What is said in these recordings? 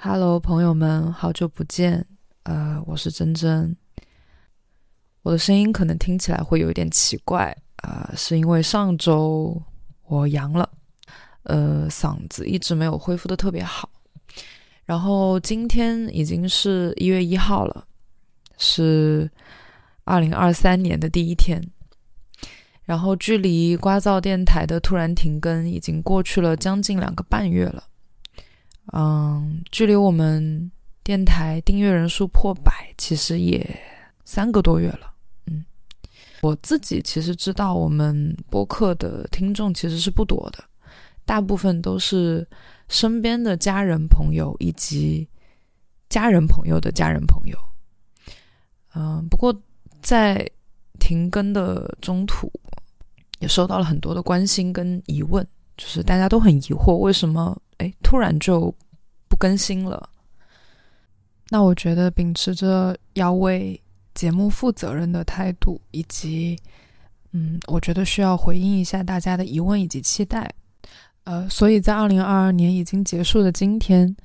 Hello，朋友们，好久不见。呃，我是真真。我的声音可能听起来会有一点奇怪啊，是因为上周我阳了，呃，嗓子一直没有恢复的特别好。然后今天已经是一月一号了，是二零二三年的第一天。然后距离瓜噪电台的突然停更已经过去了将近两个半月了。嗯，距离我们电台订阅人数破百，其实也三个多月了。嗯，我自己其实知道，我们播客的听众其实是不多的，大部分都是身边的家人朋友以及家人朋友的家人朋友。嗯，不过在停更的中途，也收到了很多的关心跟疑问，就是大家都很疑惑，为什么？突然就不更新了。那我觉得秉持着要为节目负责任的态度，以及嗯，我觉得需要回应一下大家的疑问以及期待。呃，所以在二零二二年已经结束的今天，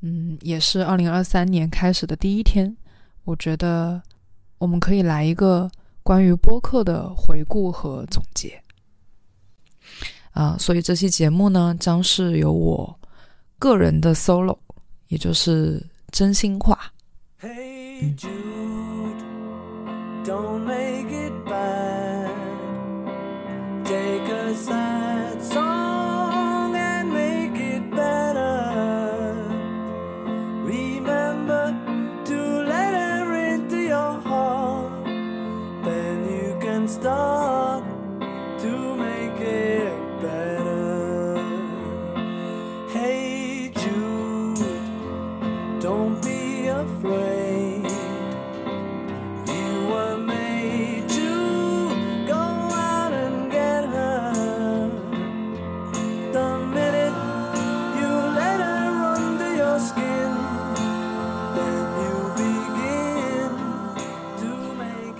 嗯，也是二零二三年开始的第一天，我觉得我们可以来一个关于播客的回顾和总结。啊，所以这期节目呢，将是由我个人的 solo，也就是真心话。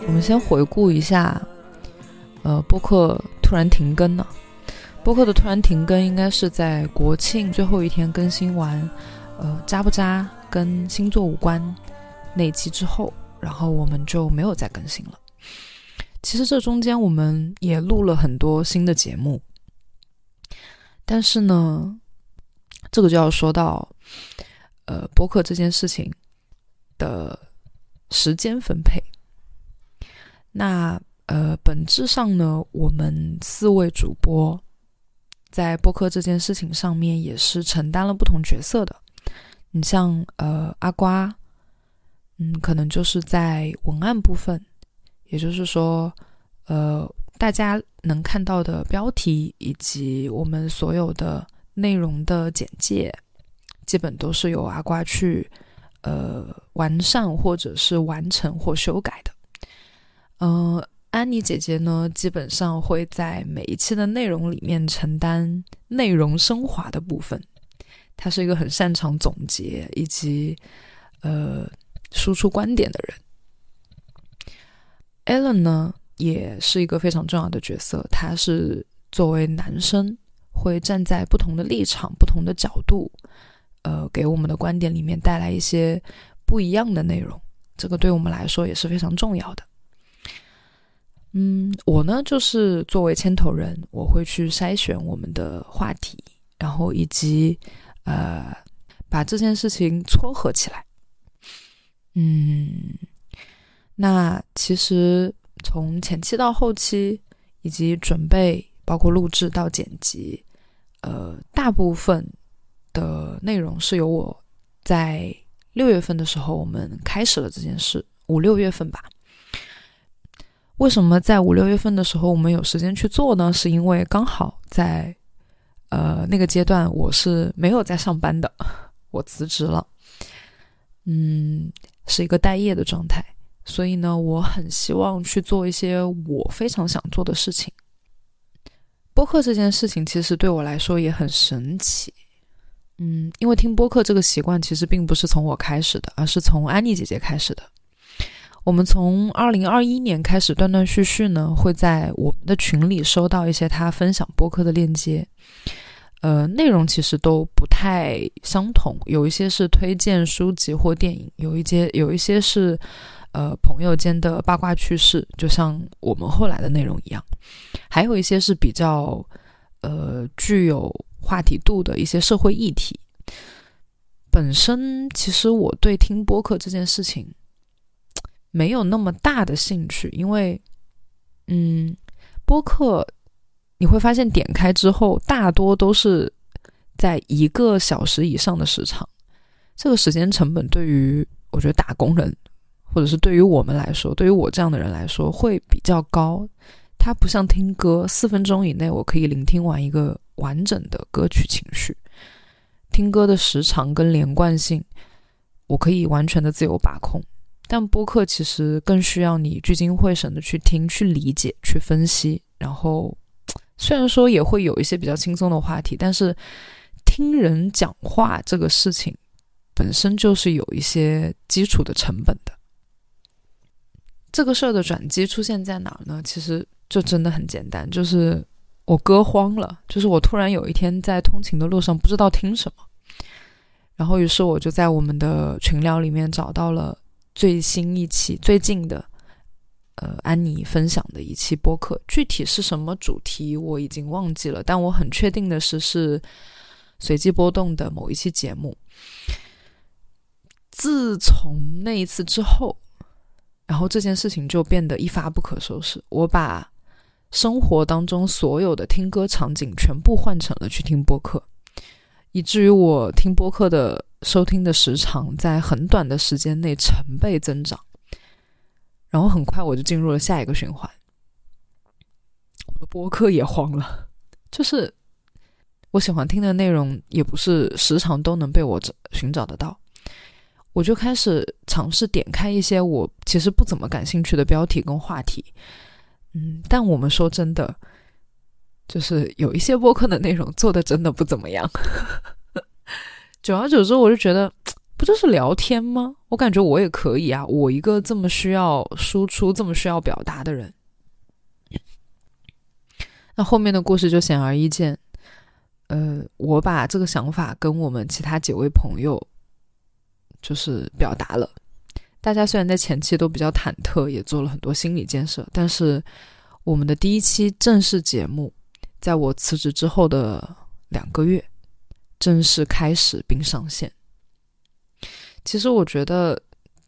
我们先回顾一下，呃，播客突然停更了。播客的突然停更应该是在国庆最后一天更新完，呃，渣不渣跟星座无关那期之后，然后我们就没有再更新了。其实这中间我们也录了很多新的节目，但是呢，这个就要说到，呃，播客这件事情的时间分配。那呃，本质上呢，我们四位主播在播客这件事情上面也是承担了不同角色的。你像呃阿瓜，嗯，可能就是在文案部分，也就是说，呃，大家能看到的标题以及我们所有的内容的简介，基本都是由阿瓜去呃完善或者是完成或修改的。嗯，安妮姐姐呢，基本上会在每一期的内容里面承担内容升华的部分。他是一个很擅长总结以及呃输出观点的人。Allen 呢，也是一个非常重要的角色，他是作为男生，会站在不同的立场、不同的角度，呃，给我们的观点里面带来一些不一样的内容。这个对我们来说也是非常重要的。嗯，我呢就是作为牵头人，我会去筛选我们的话题，然后以及呃把这件事情撮合起来。嗯，那其实从前期到后期，以及准备，包括录制到剪辑，呃，大部分的内容是由我在六月份的时候我们开始了这件事，五六月份吧。为什么在五六月份的时候我们有时间去做呢？是因为刚好在，呃那个阶段我是没有在上班的，我辞职了，嗯，是一个待业的状态，所以呢，我很希望去做一些我非常想做的事情。播客这件事情其实对我来说也很神奇，嗯，因为听播客这个习惯其实并不是从我开始的，而是从安妮姐姐开始的。我们从二零二一年开始断断续续呢，会在我们的群里收到一些他分享播客的链接。呃，内容其实都不太相同，有一些是推荐书籍或电影，有一些有一些是呃朋友间的八卦趣事，就像我们后来的内容一样，还有一些是比较呃具有话题度的一些社会议题。本身其实我对听播客这件事情没有那么大的兴趣，因为嗯，播客。你会发现，点开之后大多都是在一个小时以上的时长，这个时间成本对于我觉得打工人，或者是对于我们来说，对于我这样的人来说会比较高。它不像听歌，四分钟以内我可以聆听完一个完整的歌曲情绪。听歌的时长跟连贯性，我可以完全的自由把控，但播客其实更需要你聚精会神的去听、去理解、去分析，然后。虽然说也会有一些比较轻松的话题，但是听人讲话这个事情本身就是有一些基础的成本的。这个事儿的转机出现在哪儿呢？其实就真的很简单，就是我歌荒了，就是我突然有一天在通勤的路上不知道听什么，然后于是我就在我们的群聊里面找到了最新一期最近的。呃，安妮分享的一期播客，具体是什么主题我已经忘记了，但我很确定的是，是随机波动的某一期节目。自从那一次之后，然后这件事情就变得一发不可收拾。我把生活当中所有的听歌场景全部换成了去听播客，以至于我听播客的收听的时长在很短的时间内成倍增长。然后很快我就进入了下一个循环，我的播客也慌了，就是我喜欢听的内容也不是时常都能被我找寻找得到，我就开始尝试点开一些我其实不怎么感兴趣的标题跟话题，嗯，但我们说真的，就是有一些播客的内容做的真的不怎么样，久而久之我就觉得。不就是聊天吗？我感觉我也可以啊，我一个这么需要输出、这么需要表达的人。那后面的故事就显而易见。呃，我把这个想法跟我们其他几位朋友就是表达了。大家虽然在前期都比较忐忑，也做了很多心理建设，但是我们的第一期正式节目，在我辞职之后的两个月正式开始并上线。其实我觉得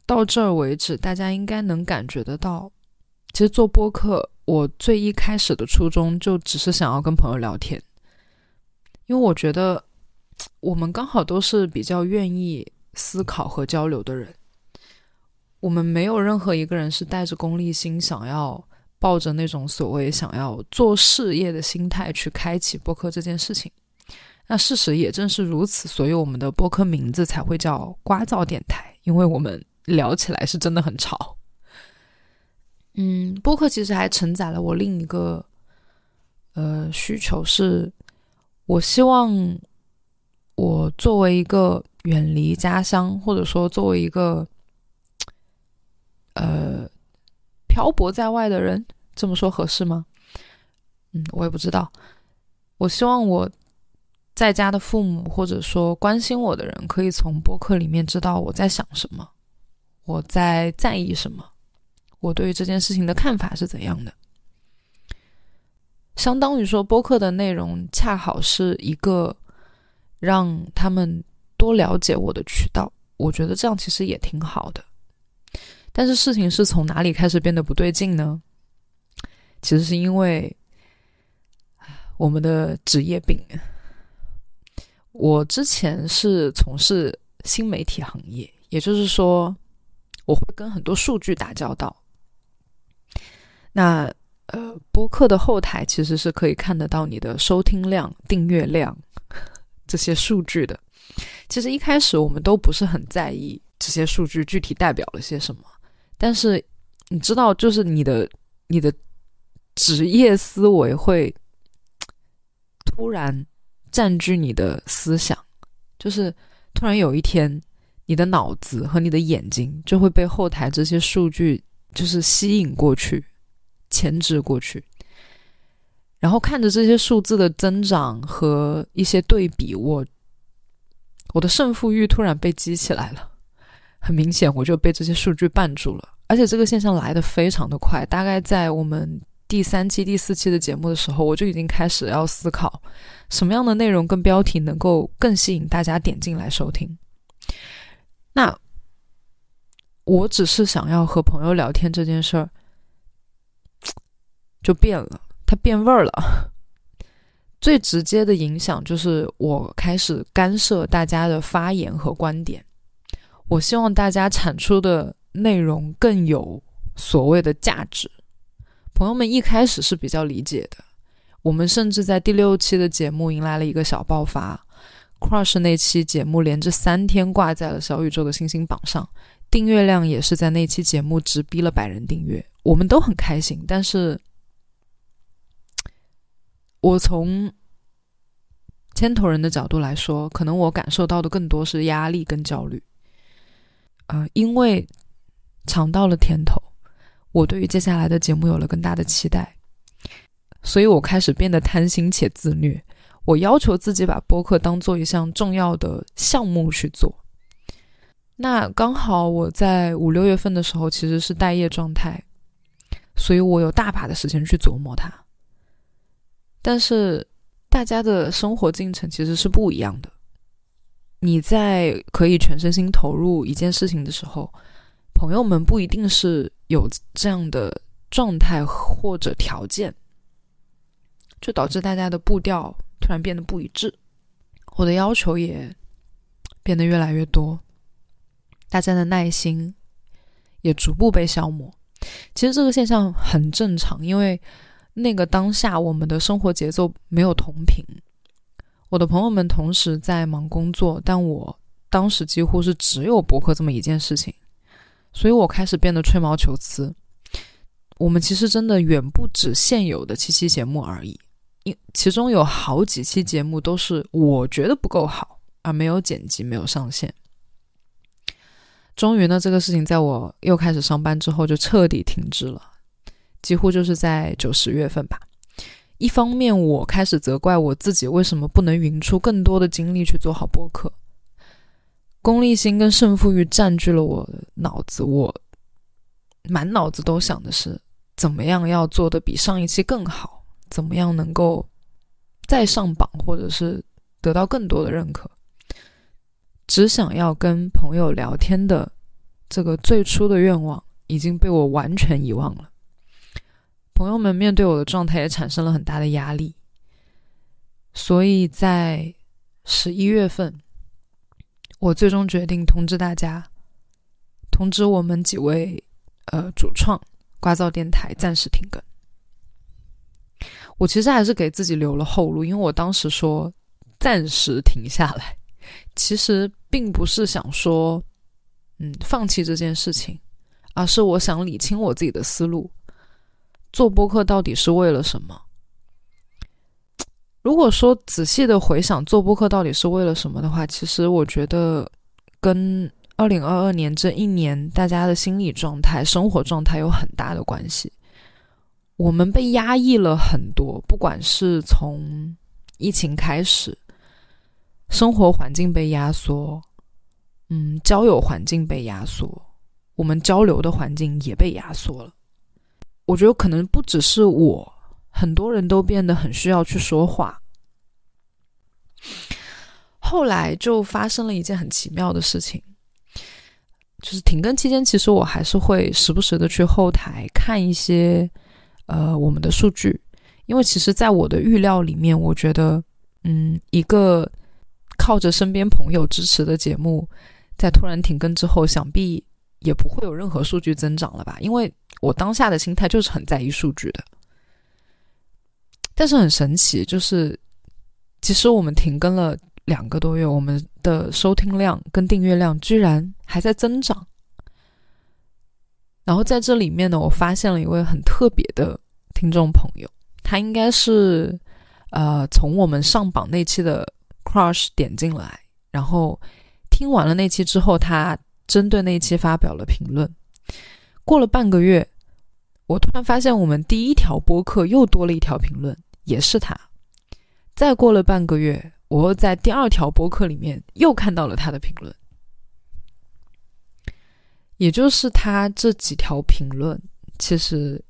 到这儿为止，大家应该能感觉得到，其实做播客，我最一开始的初衷就只是想要跟朋友聊天，因为我觉得我们刚好都是比较愿意思考和交流的人，我们没有任何一个人是带着功利心，想要抱着那种所谓想要做事业的心态去开启播客这件事情。那事实也正是如此，所以我们的播客名字才会叫“瓜噪电台”，因为我们聊起来是真的很吵。嗯，播客其实还承载了我另一个呃需求，是我希望我作为一个远离家乡，或者说作为一个呃漂泊在外的人，这么说合适吗？嗯，我也不知道。我希望我。在家的父母，或者说关心我的人，可以从播客里面知道我在想什么，我在在意什么，我对于这件事情的看法是怎样的。相当于说，播客的内容恰好是一个让他们多了解我的渠道。我觉得这样其实也挺好的。但是事情是从哪里开始变得不对劲呢？其实是因为我们的职业病。我之前是从事新媒体行业，也就是说，我会跟很多数据打交道。那呃，播客的后台其实是可以看得到你的收听量、订阅量这些数据的。其实一开始我们都不是很在意这些数据具体代表了些什么，但是你知道，就是你的你的职业思维会突然。占据你的思想，就是突然有一天，你的脑子和你的眼睛就会被后台这些数据就是吸引过去，牵制过去。然后看着这些数字的增长和一些对比，我我的胜负欲突然被激起来了。很明显，我就被这些数据绊住了，而且这个现象来的非常的快。大概在我们第三期、第四期的节目的时候，我就已经开始要思考什么样的内容跟标题能够更吸引大家点进来收听。那我只是想要和朋友聊天这件事儿，就变了，它变味儿了。最直接的影响就是我开始干涉大家的发言和观点。我希望大家产出的内容更有所谓的价值。朋友们一开始是比较理解的，我们甚至在第六期的节目迎来了一个小爆发，Crush 那期节目连着三天挂在了小宇宙的星星榜上，订阅量也是在那期节目直逼了百人订阅，我们都很开心。但是，我从牵头人的角度来说，可能我感受到的更多是压力跟焦虑。啊，因为尝到了甜头，我对于接下来的节目有了更大的期待，所以我开始变得贪心且自虐。我要求自己把播客当做一项重要的项目去做。那刚好我在五六月份的时候其实是待业状态，所以我有大把的时间去琢磨它。但是大家的生活进程其实是不一样的。你在可以全身心投入一件事情的时候，朋友们不一定是有这样的状态或者条件，就导致大家的步调突然变得不一致，我的要求也变得越来越多，大家的耐心也逐步被消磨。其实这个现象很正常，因为那个当下我们的生活节奏没有同频。我的朋友们同时在忙工作，但我当时几乎是只有博客这么一件事情，所以我开始变得吹毛求疵。我们其实真的远不止现有的七期节目而已，因其中有好几期节目都是我觉得不够好，而没有剪辑、没有上线。终于呢，这个事情在我又开始上班之后就彻底停滞了，几乎就是在九十月份吧。一方面，我开始责怪我自己为什么不能匀出更多的精力去做好播客，功利心跟胜负欲占据了我的脑子，我满脑子都想的是怎么样要做的比上一期更好，怎么样能够再上榜，或者是得到更多的认可。只想要跟朋友聊天的这个最初的愿望已经被我完全遗忘了。朋友们面对我的状态也产生了很大的压力，所以在十一月份，我最终决定通知大家，通知我们几位呃主创，瓜噪电台暂时停更。我其实还是给自己留了后路，因为我当时说暂时停下来，其实并不是想说嗯放弃这件事情，而是我想理清我自己的思路。做播客到底是为了什么？如果说仔细的回想做播客到底是为了什么的话，其实我觉得跟二零二二年这一年大家的心理状态、生活状态有很大的关系。我们被压抑了很多，不管是从疫情开始，生活环境被压缩，嗯，交友环境被压缩，我们交流的环境也被压缩了。我觉得可能不只是我，很多人都变得很需要去说话。后来就发生了一件很奇妙的事情，就是停更期间，其实我还是会时不时的去后台看一些呃我们的数据，因为其实，在我的预料里面，我觉得，嗯，一个靠着身边朋友支持的节目，在突然停更之后，想必也不会有任何数据增长了吧，因为。我当下的心态就是很在意数据的，但是很神奇，就是其实我们停更了两个多月，我们的收听量跟订阅量居然还在增长。然后在这里面呢，我发现了一位很特别的听众朋友，他应该是呃从我们上榜那期的 Crush 点进来，然后听完了那期之后，他针对那期发表了评论。过了半个月。我突然发现，我们第一条播客又多了一条评论，也是他。再过了半个月，我又在第二条播客里面又看到了他的评论，也就是他这几条评论，其实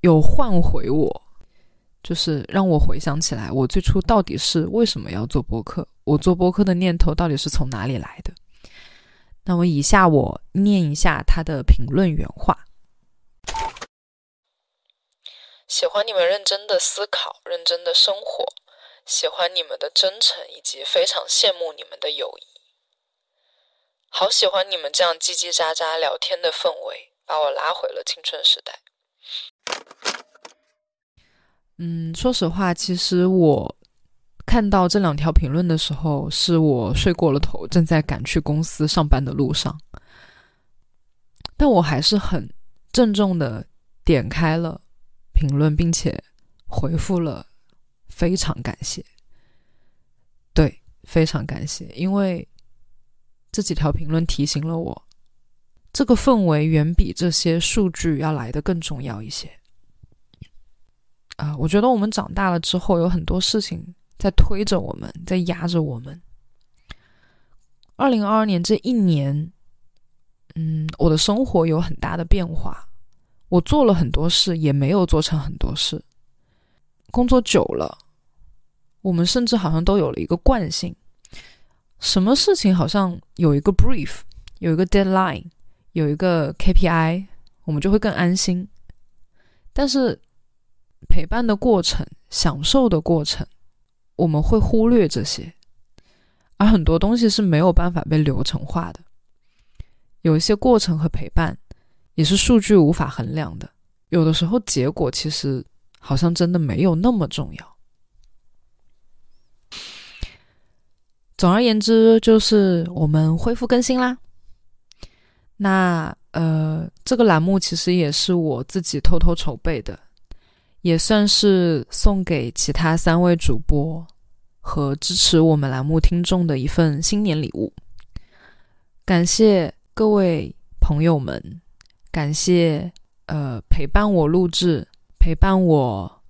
有唤回我，就是让我回想起来，我最初到底是为什么要做播客，我做播客的念头到底是从哪里来的。那么，以下我念一下他的评论原话。喜欢你们认真的思考，认真的生活，喜欢你们的真诚，以及非常羡慕你们的友谊。好喜欢你们这样叽叽喳喳聊天的氛围，把我拉回了青春时代。嗯，说实话，其实我。看到这两条评论的时候，是我睡过了头，正在赶去公司上班的路上。但我还是很郑重的点开了评论，并且回复了“非常感谢”。对，非常感谢，因为这几条评论提醒了我，这个氛围远比这些数据要来的更重要一些。啊，我觉得我们长大了之后，有很多事情。在推着我们，在压着我们。二零二二年这一年，嗯，我的生活有很大的变化。我做了很多事，也没有做成很多事。工作久了，我们甚至好像都有了一个惯性：什么事情好像有一个 brief，有一个 deadline，有一个 KPI，我们就会更安心。但是陪伴的过程，享受的过程。我们会忽略这些，而很多东西是没有办法被流程化的。有一些过程和陪伴，也是数据无法衡量的。有的时候，结果其实好像真的没有那么重要。总而言之，就是我们恢复更新啦。那呃，这个栏目其实也是我自己偷偷筹备的。也算是送给其他三位主播和支持我们栏目听众的一份新年礼物。感谢各位朋友们，感谢呃陪伴我录制、陪伴我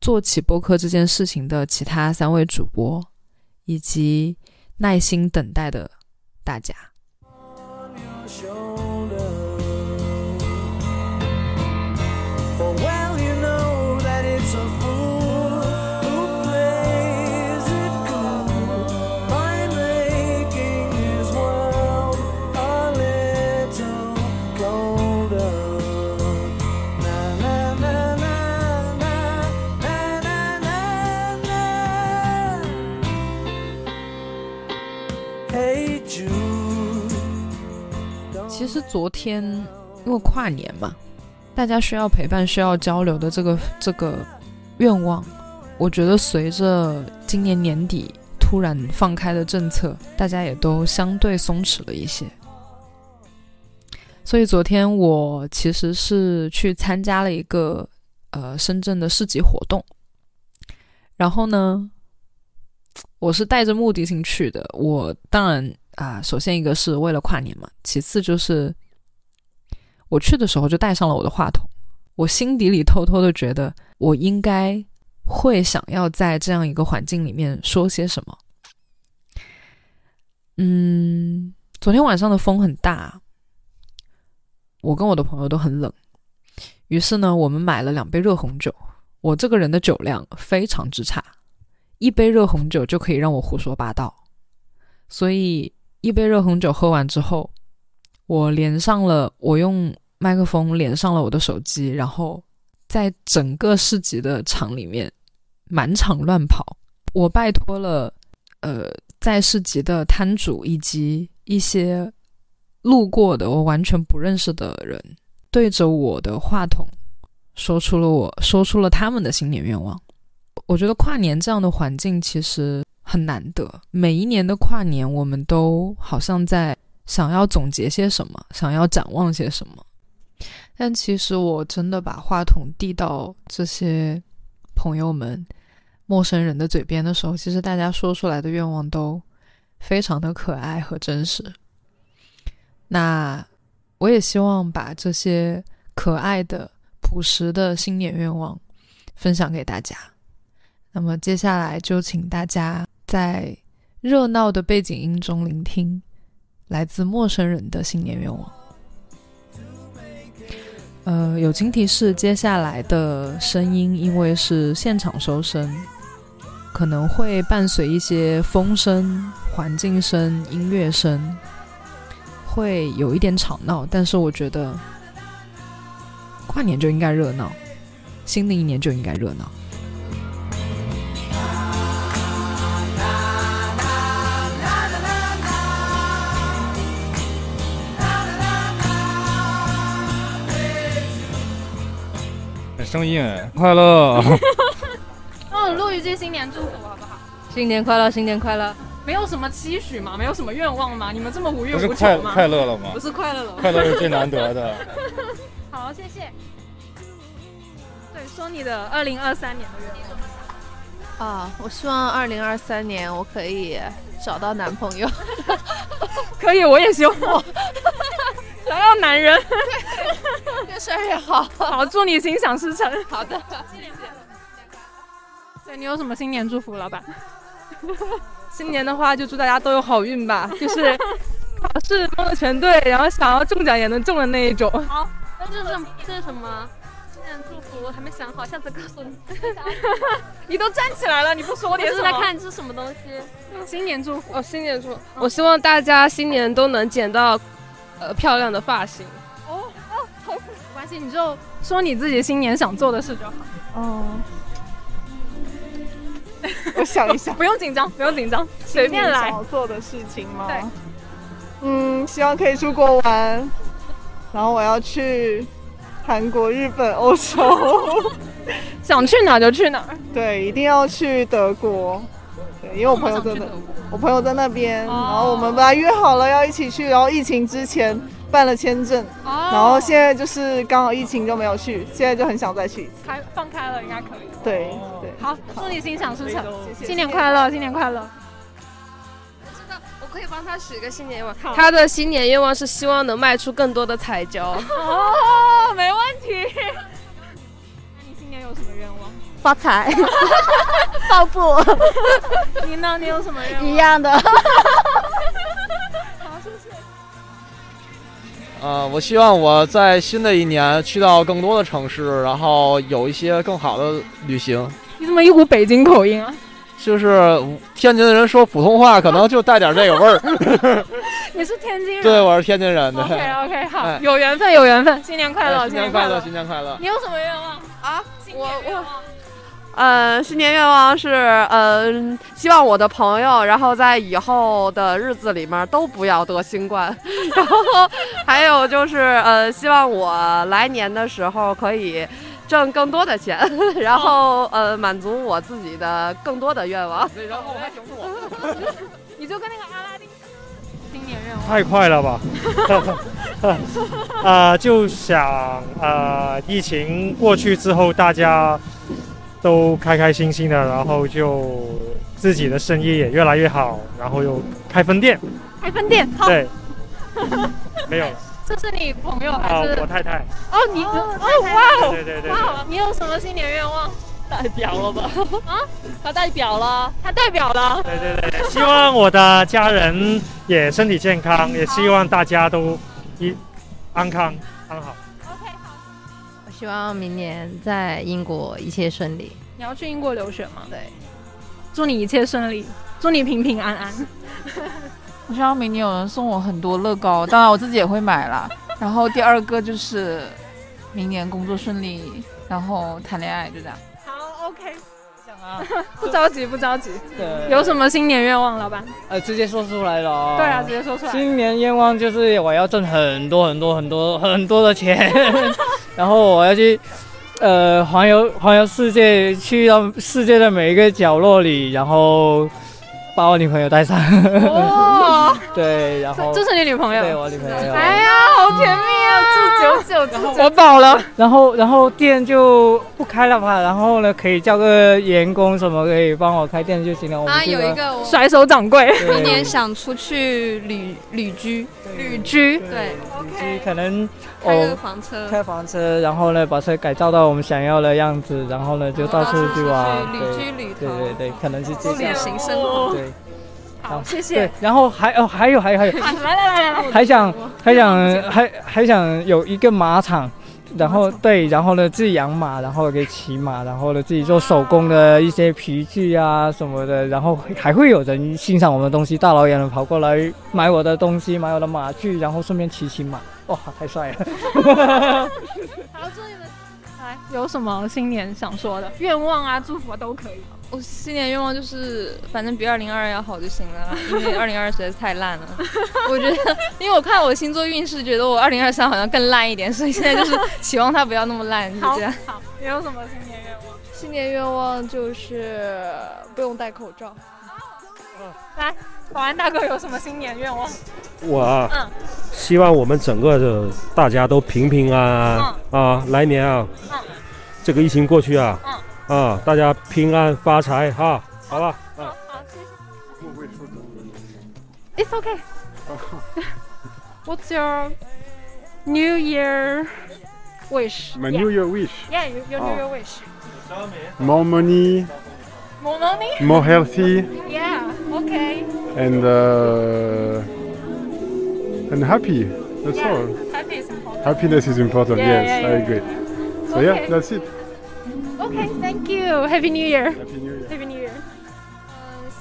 做起播客这件事情的其他三位主播，以及耐心等待的大家。其实昨天因为跨年嘛，大家需要陪伴、需要交流的这个这个愿望，我觉得随着今年年底突然放开的政策，大家也都相对松弛了一些。所以昨天我其实是去参加了一个呃深圳的市集活动，然后呢，我是带着目的性去的，我当然。啊，首先一个是为了跨年嘛，其次就是我去的时候就带上了我的话筒，我心底里偷偷的觉得我应该会想要在这样一个环境里面说些什么。嗯，昨天晚上的风很大，我跟我的朋友都很冷，于是呢，我们买了两杯热红酒。我这个人的酒量非常之差，一杯热红酒就可以让我胡说八道，所以。一杯热红酒喝完之后，我连上了，我用麦克风连上了我的手机，然后在整个市集的场里面满场乱跑。我拜托了，呃，在市集的摊主以及一些路过的我完全不认识的人，对着我的话筒说出了我说出了他们的新年愿望。我觉得跨年这样的环境其实。很难得，每一年的跨年，我们都好像在想要总结些什么，想要展望些什么。但其实，我真的把话筒递到这些朋友们、陌生人的嘴边的时候，其实大家说出来的愿望都非常的可爱和真实。那我也希望把这些可爱的、朴实的新年愿望分享给大家。那么接下来就请大家在热闹的背景音中聆听来自陌生人的新年愿望。呃，友情提示：接下来的声音因为是现场收声，可能会伴随一些风声、环境声、音乐声，会有一点吵闹。但是我觉得，跨年就应该热闹，新的一年就应该热闹。声音快乐。嗯，录一句新年祝福好不好？新年快乐，新年快乐。没有什么期许吗？没有什么愿望吗？你们这么无欲无求吗？不是快快乐了吗？不是快乐了，快乐是最难得的。好，谢谢。对，说你的二零二三年的愿望。啊，我希望二零二三年我可以找到男朋友。可以，我也希望。想要男人，越帅越好。好，祝你心想事成。好的，新年快乐！对你有什么新年祝福，老板？新年的话，就祝大家都有好运吧。就是考试蒙的全对，然后想要中奖也能中的那一种。好，那这是这是什么？新年祝福我还没想好，下次告诉你。你都站起来了，你不说点什么？来看这是什么东西？新年祝福哦，新年祝福。我希望大家新年都能剪到。呃，漂亮的发型关系，你就说你自己新年想做的事就好。哦，我想一想，不用紧张，不用紧张，随便来。想做的事情吗？对，嗯，希望可以出国玩，然后我要去韩国、日本、欧洲，想去哪就去哪。对，一定要去德国。对，因为我朋友在那，我朋友在那边，然后我们本来约好了要一起去，然后疫情之前办了签证，然后现在就是刚好疫情就没有去，现在就很想再去一次。开放开了应该可以。对对。好，祝你心想事成，新年快乐，新年快乐。我知道，我可以帮他许一个新年愿望。他的新年愿望是希望能卖出更多的彩椒。哦，没问题。那你新年有什么愿望？发财，暴富。你呢？你有什么愿望？一样的。呃，我希望我在新的一年去到更多的城市，然后有一些更好的旅行。你怎么一股北京口音啊？就是天津的人说普通话，可能就带点这个味儿。你是天津人？对，我是天津人。OK OK，好，有缘分，有缘分，新年快乐，新年快乐，新年快乐。你有什么愿望啊？我我。嗯，新年愿望是，嗯，希望我的朋友，然后在以后的日子里面都不要得新冠，然后还有就是，呃，希望我来年的时候可以挣更多的钱，然后呃，满足我自己的更多的愿望。然后还挺多，你就跟那个阿拉丁，新年愿望太快了吧？啊，就想呃，疫情过去之后，大家。都开开心心的，然后就自己的生意也越来越好，然后又开分店。开分店，对，没有。这是你朋友还是我太太？哦，你哦哇，对对对，哇，你有什么新年愿望？代表了吧？啊，他代表了，他代表了。对对对，希望我的家人也身体健康，也希望大家都一安康安好。希望明年在英国一切顺利。你要去英国留学吗？对，祝你一切顺利，祝你平平安安。我希望明年有人送我很多乐高，当然我自己也会买啦。然后第二个就是明年工作顺利，然后谈恋爱，就这样。好，OK。不着急，不着急。对，有什么新年愿望，老板？呃，直接说出来了。哦对啊，直接说出来。新年愿望就是我要挣很多很多很多很多的钱，然后我要去呃环游环游世界，去到世界的每一个角落里，然后把我女朋友带上。哇！对，然后这是你女朋友？对我女朋友。哎呀，好甜蜜啊！祝九九，我饱了。然后，然后店就不开了嘛？然后呢，可以叫个员工什么可以帮我开店就行了。我们啊，有一个甩手掌柜，对明年想出去旅旅居，旅居，对，居可能开个哦房车，开房车，然后呢把车改造到我们想要的样子，然后呢就到处去玩，旅居旅对对对，可能是这旅样。行生活。对，好，谢对谢。，然后还哦还有还有还有，啊来来来来来，还想还想还还想有一个马场，然后对，然后呢自己养马，然后可以骑马，然后呢自己做手工的一些皮具啊什么的，然后还会有人欣赏我们的东西，大老远的跑过来买我的东西，买我的马具，然后顺便骑骑马，哇，太帅了！好，祝你们来有什么新年想说的愿望啊、祝福啊都可以。我新年愿望就是，反正比二零二二要好就行了，因为 二零二实在是太烂了。我觉得，因为我看我星座运势，觉得我二零二三好像更烂一点，所以现在就是 期望它不要那么烂，就这样。好，你有什么新年愿望？新年愿望就是不用戴口罩。来，保安大哥有什么新年愿望？我啊，嗯希望我们整个的大家都平平安安、啊，来年啊，嗯这个疫情过去啊，啊，大家平安发财哈，好吧？啊。好，谢谢。It's okay. What's your New Year wish? My Yeah. New Year wish. Yeah, your, your New Oh. Year wish. More money, More money? more healthy, Yeah. Okay. and uh, and happy. That's Yeah. all. Happy is important. Happiness is important. Yeah, yes, yeah, I yeah, agree. So Okay. yeah, that's it. Okay, thank you. Happy New Year. Happy New Year. Happy New Year.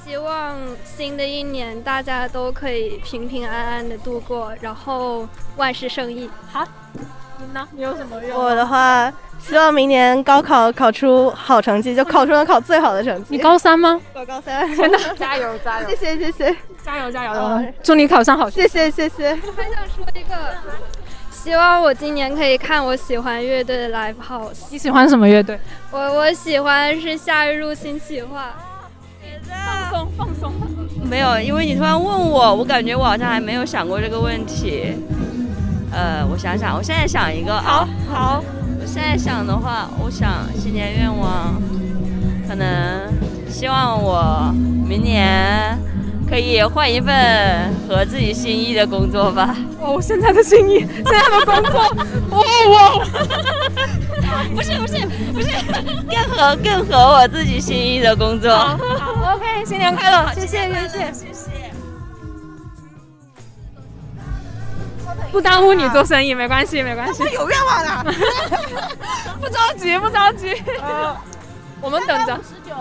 希望新的一年大家都可以平平安安的度过，然后万事胜意。好，你呢？你有什么愿望？我的话，希望明年高考考出好成绩，就考出能考最好的成绩。你高三吗？我高三。真的，加油加油！谢谢谢谢，加油加油！哦祝你考上好谢谢谢谢。还想说一个，希望我今年可以看我喜欢乐队的 live house。你喜欢什么乐队？我我喜欢是夏日入侵企划。放松放松。没有，因为你突然问我，我感觉我好像还没有想过这个问题。呃，我想想，我现在想一个啊。好。我现在想的话，我想新年愿望，可能希望我明年可以换一份合自己心意的工作吧。哦，现在的心意，现在的工作，哇哇！不是不是不是，更合更合我自己心意的工作。好好，OK，新年快乐，谢谢谢谢。谢谢。不耽误你做生意，没关系没关系。有愿望 的，不着急不着急，我们等着。十九，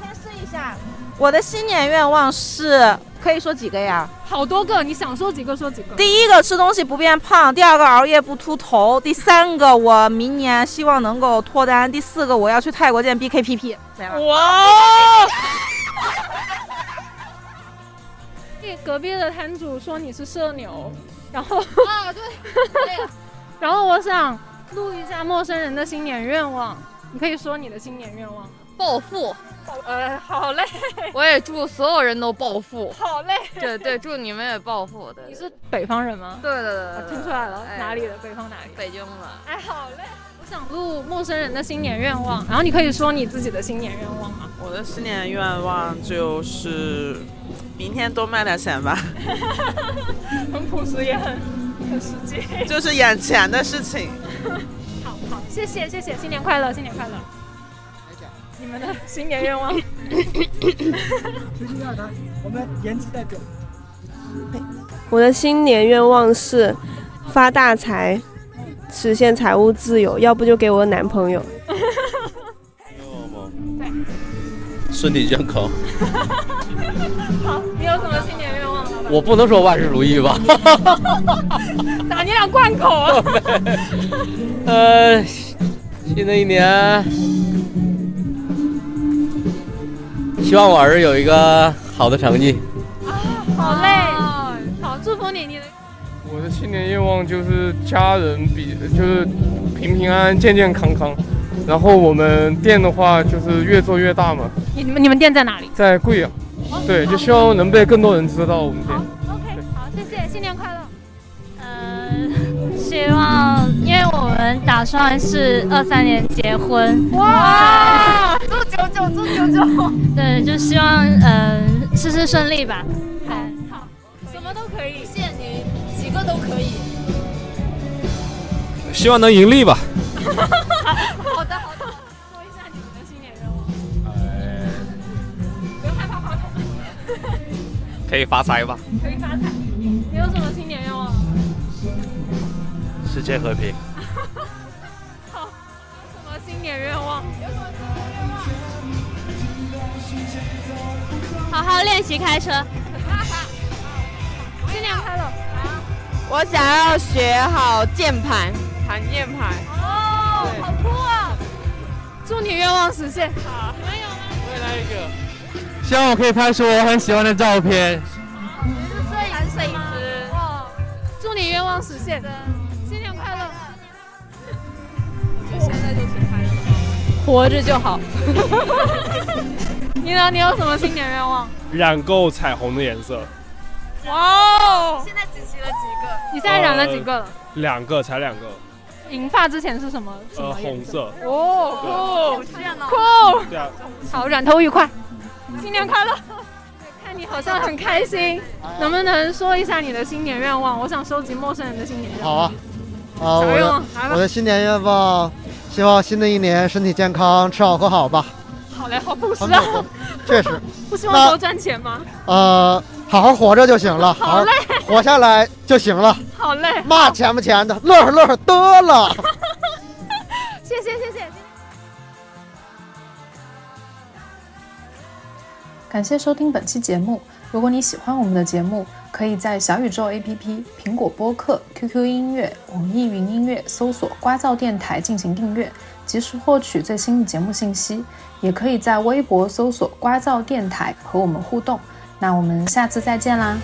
先试一下。我的新年愿望是，可以说几个呀？好多个，你想说几个说几个。第一个吃东西不变胖，第二个熬夜不秃头，第三个我明年希望能够脱单，第四个我要去泰国见 BKPP。哇！隔壁的摊主说你是社牛，然后啊对，然后我想录一下陌生人的新年愿望，你可以说你的新年愿望。暴富，呃，好嘞，我也祝所有人都暴富。好嘞，对对，祝你们也暴富。对，你是北方人吗？对对对听出来了，哎哪里的？北方哪里？北京的。哎，好嘞。我想录陌生人的新年愿望，然后你可以说你自己的新年愿望吗？我的新年愿望就是明天多卖点钱吧，很朴实也很很实际。就是眼前的事情。好好，谢谢谢谢，新年快乐，新年快乐。你们的新年愿望？就是要他，我们颜值代表。我的新年愿望是发大财，实现财务自由，要不就给我男朋友。身体健康。好，你有什么新年愿望吗？我不能说万事如意吧？咋你俩贯口啊？呃，新的一年，希望我儿子有一个好的成绩。啊好嘞，好，祝福你，你的我的新年愿望就是家人比就是平平安安、健健康康。然后我们店的话就是越做越大嘛，你你们你们店在哪里？在贵阳。对，就希望能被更多人知道我们店。OK，好，谢谢，新年快乐。希望，因为我们打算是二三年结婚，哇，祝九九，祝九九。对，就希望嗯、呃、事事顺利吧。好，好，什么都可以，限你几个都可以。希望能盈利吧。好的，好的。说一下你们的新年愿望。不用害怕话筒。可以发财吧？可以发财。你有什么新年愿望？世界和平。好好练习开车。新年快乐！我想要学好键盘，弹键盘。哦，好酷啊！祝你愿望实现。好，你们有吗？再来一个。希望我可以拍出我很喜欢的照片。你是摄影师。哇！祝你愿望实现。新年快乐！就现在就去拍了。活着就好。你呢？你有什么新年愿望？染够彩虹的颜色。哇哦！现在集齐了几个？你现在染了几个了？两个，才两个。银发之前是什么？呃，红色。哦，酷！酷。对啊。好，染头愉快，新年快乐！看你好像很开心，能不能说一下你的新年愿望？我想收集陌生人的新年愿望。好啊，啊，我的我的新年愿望，希望新的一年身体健康，吃好喝好吧。好嘞，好朴实啊。确实。不希望多赚钱吗？呃，好好活着就行了，好嘞，活下来就行了。好嘞，嘛钱不钱的，乐呵乐呵得了。谢谢谢谢。感谢收听本期节目。如果你喜欢我们的节目，可以在小宇宙 APP、苹果播客、QQ 音乐、网易云音乐搜索“瓜噪电台”进行订阅，及时获取最新的节目信息。也可以在微博搜索“瓜噪电台”和我们互动。那我们下次再见啦！